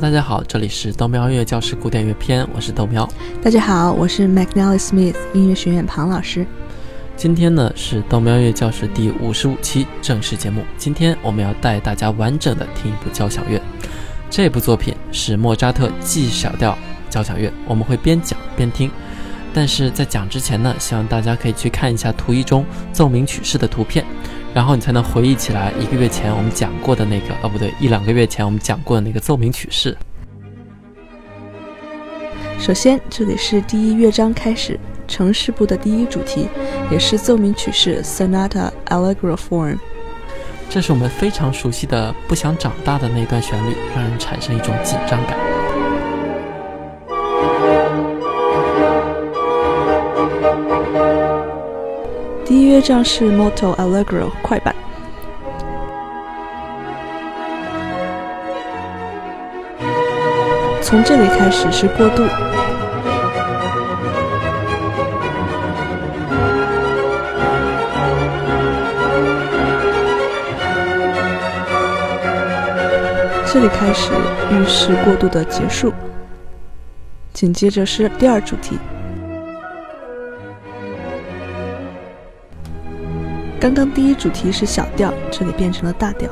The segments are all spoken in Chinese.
Hello，大家好，这里是豆苗音乐教室古典乐篇，我是豆苗。大家好，我是 McNally Smith 音乐学院庞老师。今天呢是豆苗音乐教室第五十五期正式节目。今天我们要带大家完整的听一部交响乐，这部作品是莫扎特 G 小调交响乐。我们会边讲边听，但是在讲之前呢，希望大家可以去看一下图一中奏鸣曲式的图片，然后你才能回忆起来一个月前我们讲过的那个，哦不对，一两个月前我们讲过的那个奏鸣曲式。首先，这里是第一乐章开始。城市部的第一主题，也是奏鸣曲式 Sonata Allegro form。这是我们非常熟悉的“不想长大”的那段旋律，让人产生一种紧张感。乐章是 Moto Allegro 快板，从这里开始是过渡。这里开始预示过渡的结束，紧接着是第二主题。刚刚第一主题是小调，这里变成了大调。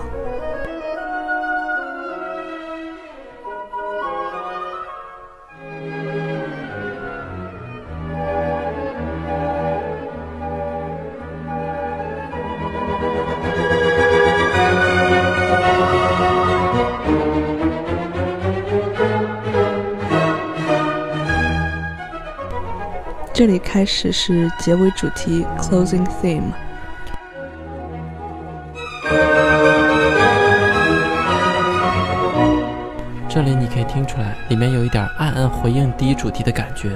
这里开始是结尾主题 （closing theme）。回应第一主题的感觉。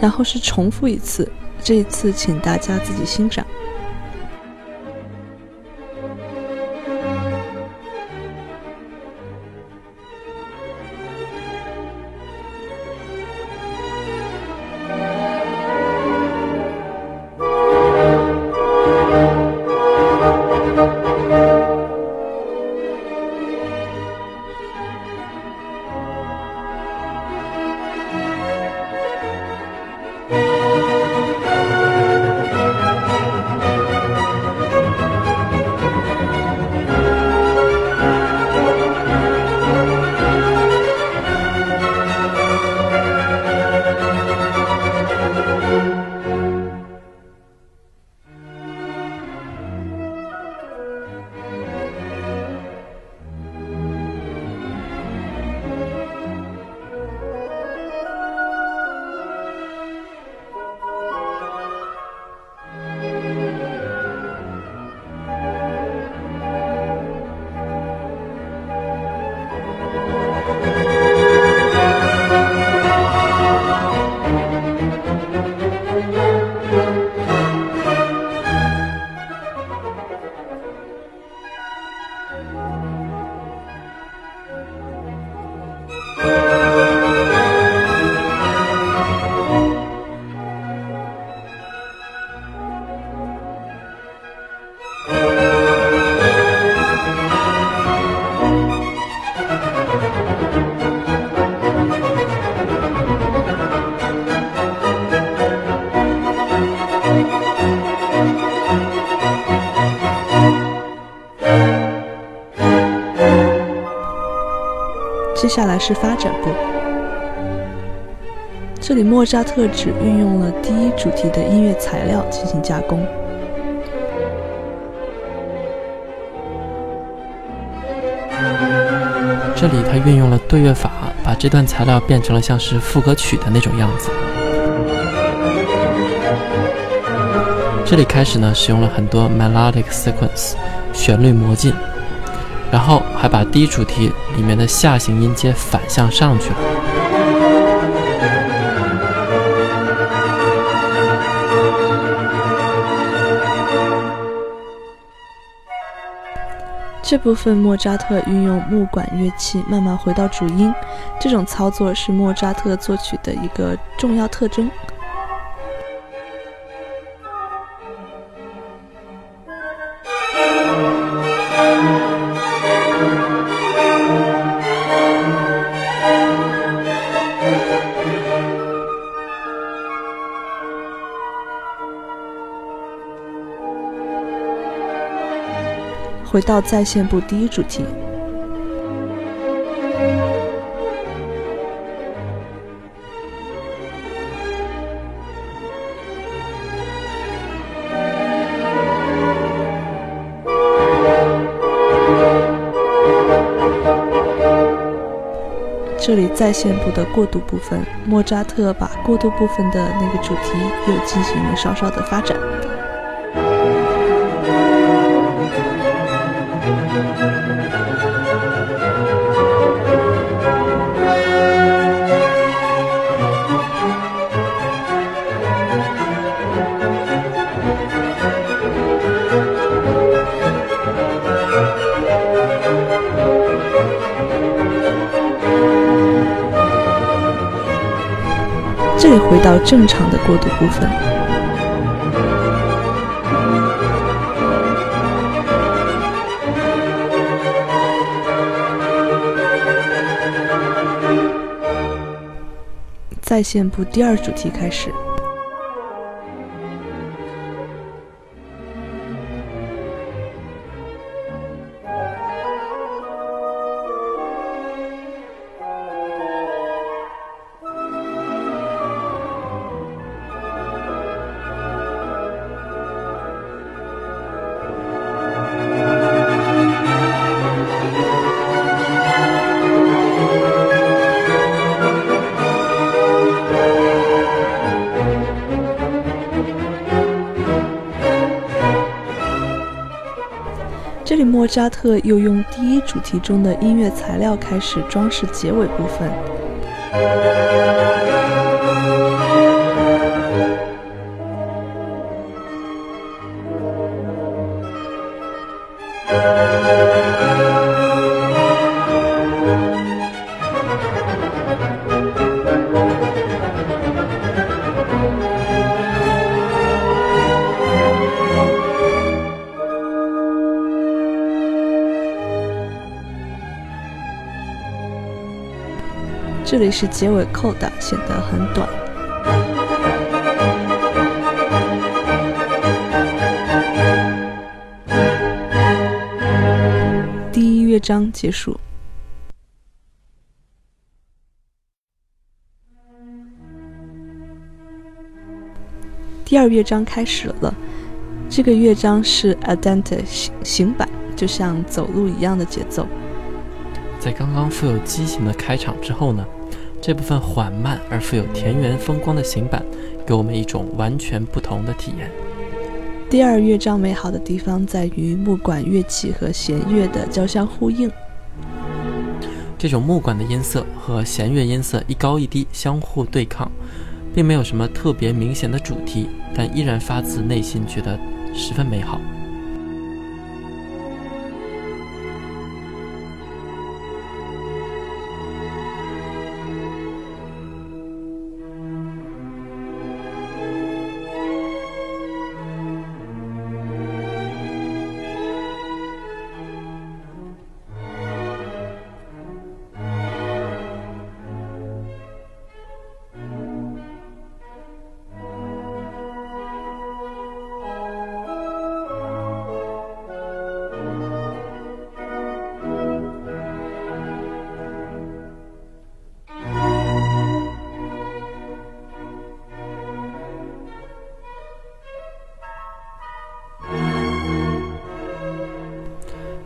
然后是重复一次，这一次请大家自己欣赏。接下来是发展部，这里莫扎特只运用了第一主题的音乐材料进行加工。这里他运用了对乐法，把这段材料变成了像是副歌曲的那种样子。这里开始呢，使用了很多 melodic sequence，旋律模进。然后还把第一主题里面的下行音阶反向上去了。这部分莫扎特运用木管乐器慢慢回到主音，这种操作是莫扎特作曲的一个重要特征。回到在线部第一主题。这里在线部的过渡部分，莫扎特把过渡部分的那个主题又进行了稍稍的发展。到正常的过渡部分。在线部第二主题开始。扎特又用第一主题中的音乐材料开始装饰结尾部分。里是结尾扣的，显得很短。第一乐章结束。第二乐章开始了，这个乐章是 Adante 行行板，就像走路一样的节奏。在刚刚富有激情的开场之后呢，这部分缓慢而富有田园风光的行板，给我们一种完全不同的体验。第二乐章美好的地方在于木管乐器和弦乐的交相呼应。这种木管的音色和弦乐音色一高一低相互对抗，并没有什么特别明显的主题，但依然发自内心觉得十分美好。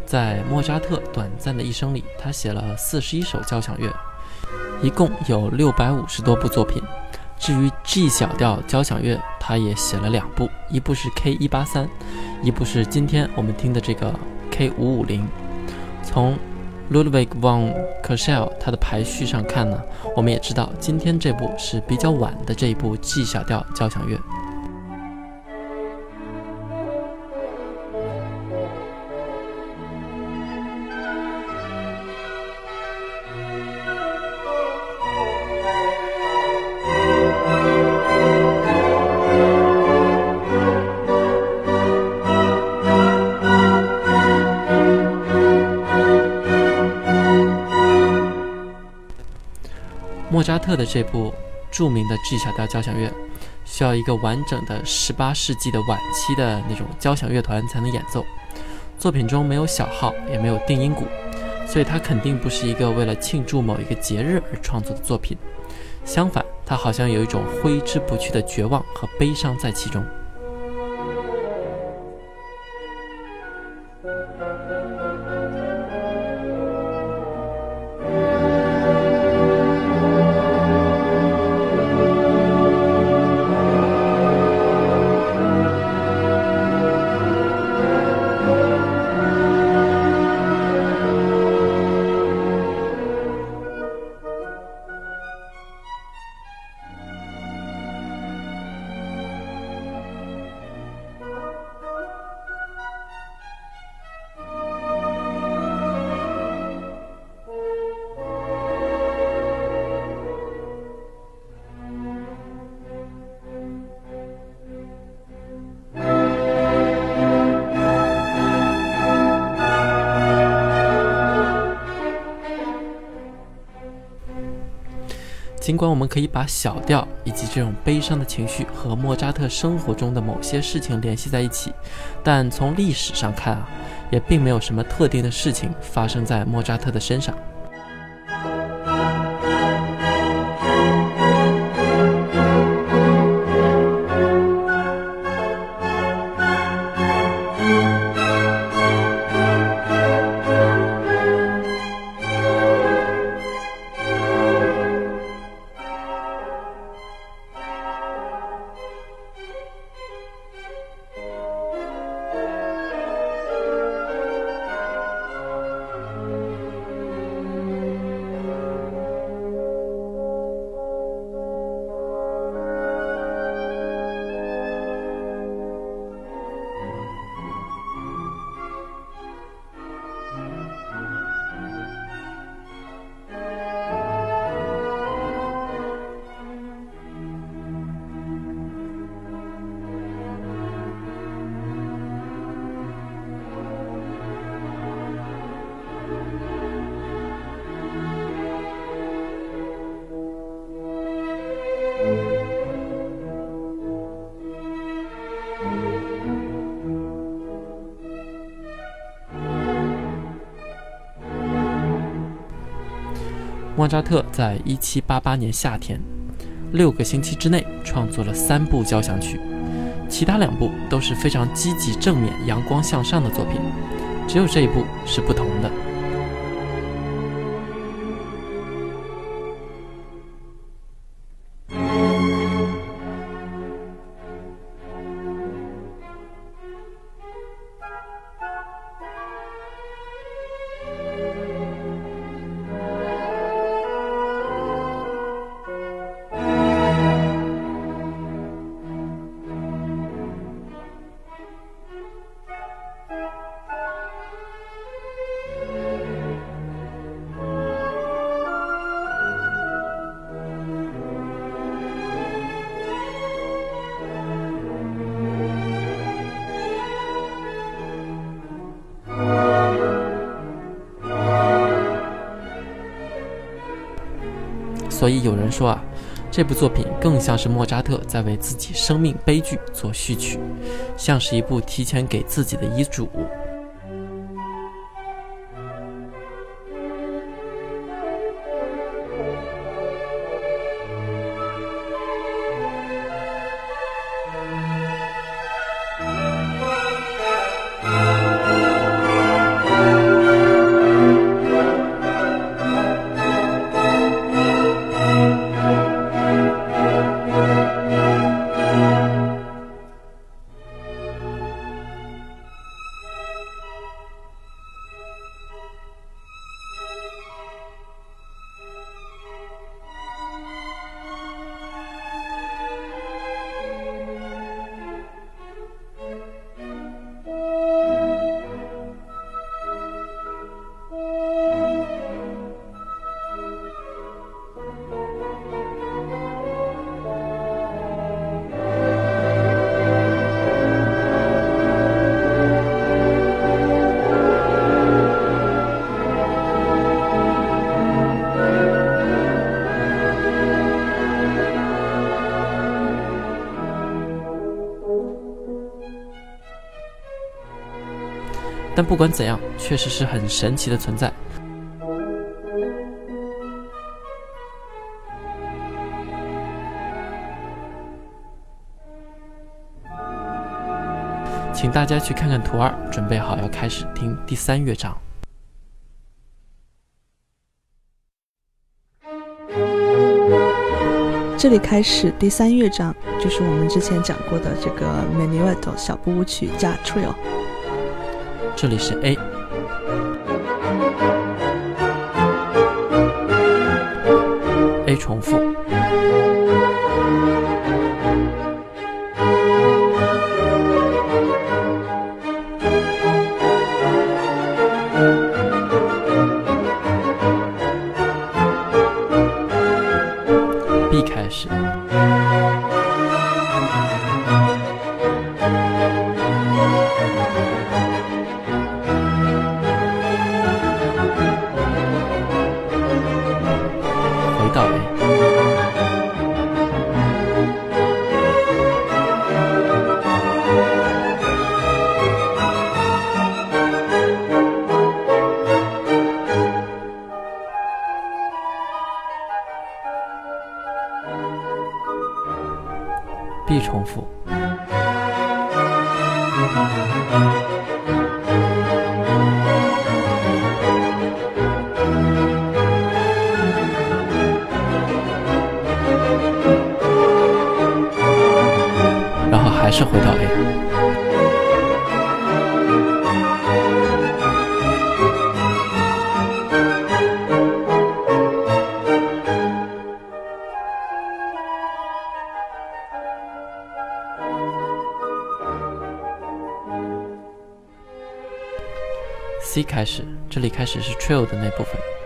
在莫扎特短暂的一生里，他写了四十一首交响乐，一共有六百五十多部作品。至于 G 小调交响乐，他也写了两部，一部是 K 一八三，一部是今天我们听的这个 K 五五零。从 Ludwig von k e r s h e l 他的排序上看呢，我们也知道今天这部是比较晚的这一部 G 小调交响乐。特的这部著名的 G 小调交响乐，需要一个完整的十八世纪的晚期的那种交响乐团才能演奏。作品中没有小号，也没有定音鼓，所以它肯定不是一个为了庆祝某一个节日而创作的作品。相反，它好像有一种挥之不去的绝望和悲伤在其中。可以把小调以及这种悲伤的情绪和莫扎特生活中的某些事情联系在一起，但从历史上看啊，也并没有什么特定的事情发生在莫扎特的身上。莫扎特在一七八八年夏天，六个星期之内创作了三部交响曲，其他两部都是非常积极、正面、阳光向上的作品，只有这一部是不同所以有人说啊，这部作品更像是莫扎特在为自己生命悲剧做序曲，像是一部提前给自己的遗嘱。但不管怎样，确实是很神奇的存在。请大家去看看图二，准备好要开始听第三乐章。这里开始第三乐章，就是我们之前讲过的这个 Menuetto 小步舞曲加 Trill。这里是 A。A 重复。没有的那部分。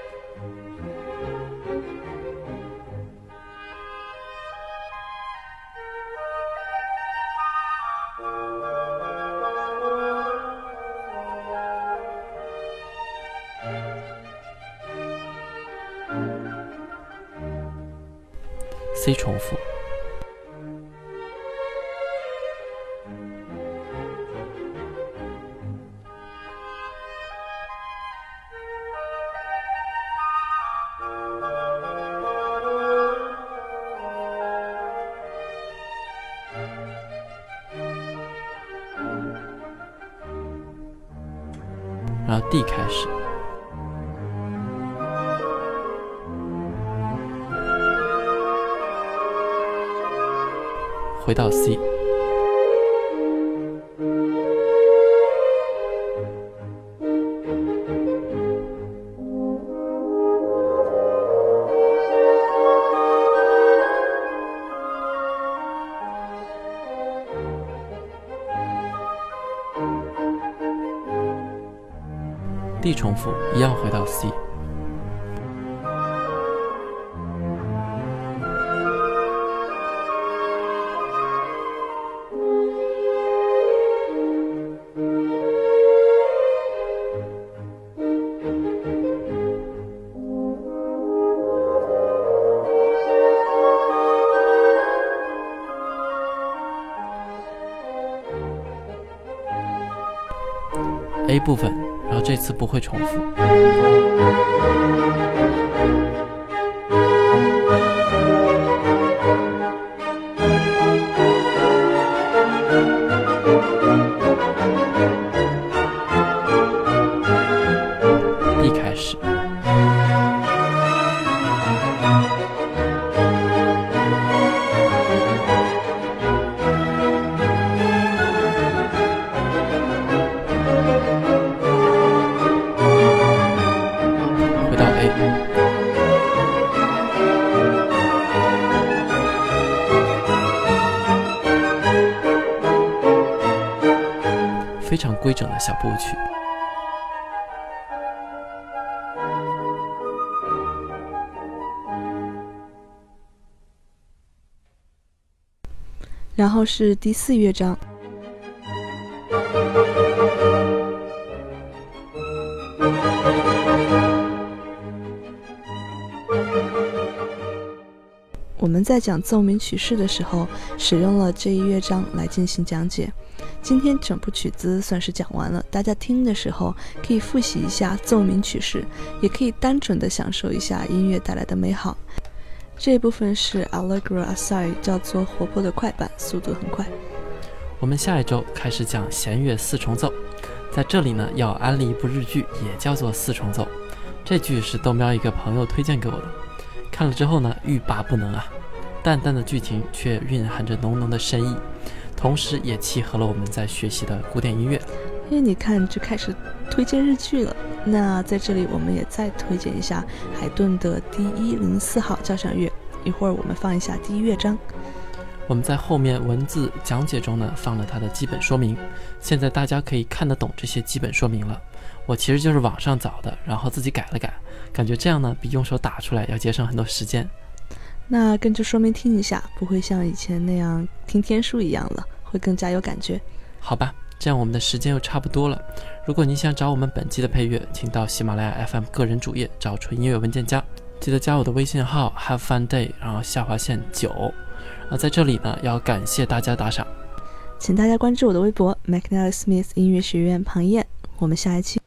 然后 D 开始，回到 C。重复，一样回到 C。A 部分。然后这次不会重复。规整的小步曲，然后是第四乐章。我们在讲奏鸣曲式的时候，使用了这一乐章来进行讲解。今天整部曲子算是讲完了，大家听的时候可以复习一下奏鸣曲式，也可以单纯的享受一下音乐带来的美好。这一部分是 Allegro Assai，叫做活泼的快板，速度很快。我们下一周开始讲弦乐四重奏，在这里呢要安利一部日剧，也叫做四重奏。这剧是豆喵一个朋友推荐给我的，看了之后呢欲罢不能啊！淡淡的剧情却蕴含着浓浓的深意，同时也契合了我们在学习的古典音乐。因为你看就开始推荐日剧了，那在这里我们也再推荐一下海顿的第一零四号交响乐。一会儿我们放一下第一乐章。我们在后面文字讲解中呢放了它的基本说明，现在大家可以看得懂这些基本说明了。我其实就是网上找的，然后自己改了改，感觉这样呢比用手打出来要节省很多时间。那跟着说明听一下，不会像以前那样听天书一样了，会更加有感觉。好吧，这样我们的时间又差不多了。如果你想找我们本期的配乐，请到喜马拉雅 FM 个人主页找纯音乐文件夹，记得加我的微信号 Have Fun Day，然后下划线九。啊，在这里呢要感谢大家打赏，请大家关注我的微博 McNally Smith 音乐学院庞燕。我们下一期。